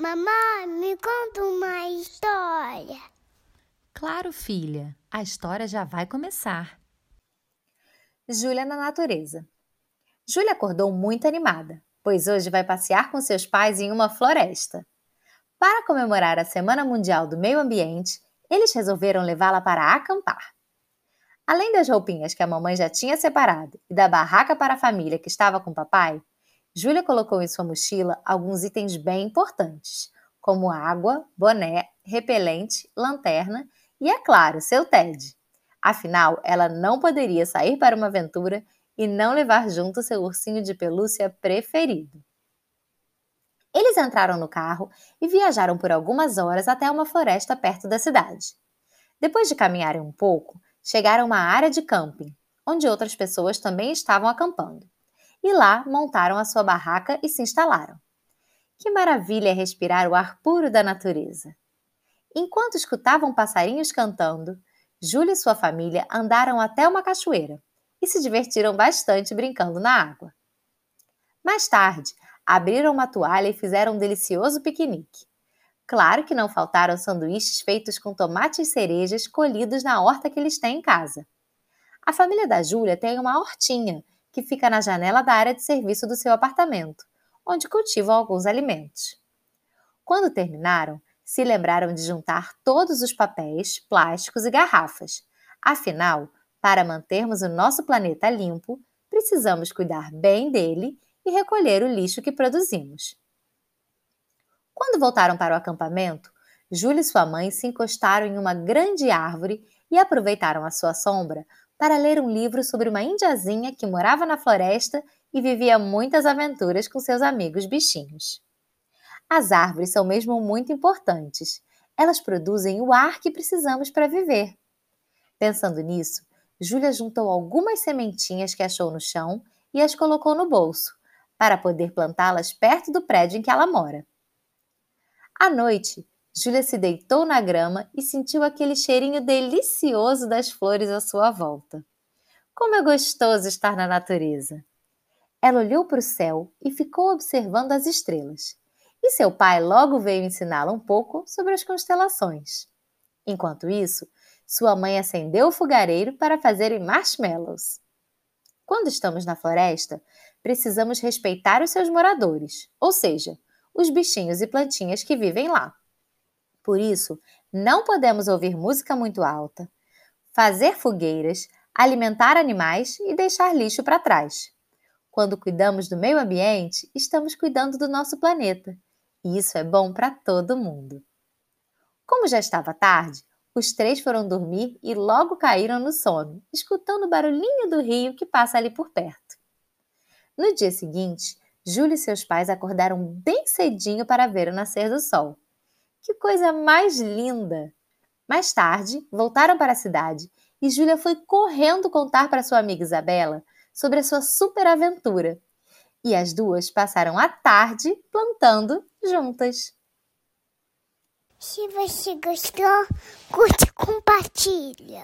Mamãe, me conta uma história. Claro, filha, a história já vai começar. Júlia na natureza. Júlia acordou muito animada, pois hoje vai passear com seus pais em uma floresta. Para comemorar a Semana Mundial do Meio Ambiente, eles resolveram levá-la para acampar. Além das roupinhas que a mamãe já tinha separado e da barraca para a família que estava com o papai, Júlia colocou em sua mochila alguns itens bem importantes, como água, boné, repelente, lanterna e, é claro, seu TED. Afinal, ela não poderia sair para uma aventura e não levar junto seu ursinho de pelúcia preferido. Eles entraram no carro e viajaram por algumas horas até uma floresta perto da cidade. Depois de caminharem um pouco, chegaram a uma área de camping, onde outras pessoas também estavam acampando. E lá montaram a sua barraca e se instalaram. Que maravilha respirar o ar puro da natureza! Enquanto escutavam passarinhos cantando, Júlia e sua família andaram até uma cachoeira e se divertiram bastante brincando na água. Mais tarde, abriram uma toalha e fizeram um delicioso piquenique. Claro que não faltaram sanduíches feitos com tomates e cerejas colhidos na horta que eles têm em casa. A família da Júlia tem uma hortinha que fica na janela da área de serviço do seu apartamento, onde cultivam alguns alimentos. Quando terminaram, se lembraram de juntar todos os papéis, plásticos e garrafas. Afinal, para mantermos o nosso planeta limpo, precisamos cuidar bem dele e recolher o lixo que produzimos. Quando voltaram para o acampamento, Júlia e sua mãe se encostaram em uma grande árvore e aproveitaram a sua sombra para ler um livro sobre uma indiazinha que morava na floresta e vivia muitas aventuras com seus amigos bichinhos. As árvores são mesmo muito importantes. Elas produzem o ar que precisamos para viver. Pensando nisso, Júlia juntou algumas sementinhas que achou no chão e as colocou no bolso, para poder plantá-las perto do prédio em que ela mora. À noite, Júlia se deitou na grama e sentiu aquele cheirinho delicioso das flores à sua volta. Como é gostoso estar na natureza! Ela olhou para o céu e ficou observando as estrelas. E seu pai logo veio ensiná-la um pouco sobre as constelações. Enquanto isso, sua mãe acendeu o fogareiro para fazerem marshmallows. Quando estamos na floresta, precisamos respeitar os seus moradores, ou seja, os bichinhos e plantinhas que vivem lá. Por isso, não podemos ouvir música muito alta, fazer fogueiras, alimentar animais e deixar lixo para trás. Quando cuidamos do meio ambiente, estamos cuidando do nosso planeta, e isso é bom para todo mundo. Como já estava tarde, os três foram dormir e logo caíram no sono, escutando o barulhinho do rio que passa ali por perto. No dia seguinte, Júlia e seus pais acordaram bem cedinho para ver o nascer do sol. Que coisa mais linda! Mais tarde, voltaram para a cidade e Júlia foi correndo contar para sua amiga Isabela sobre a sua super aventura. E as duas passaram a tarde plantando juntas. Se você gostou, curte e compartilha.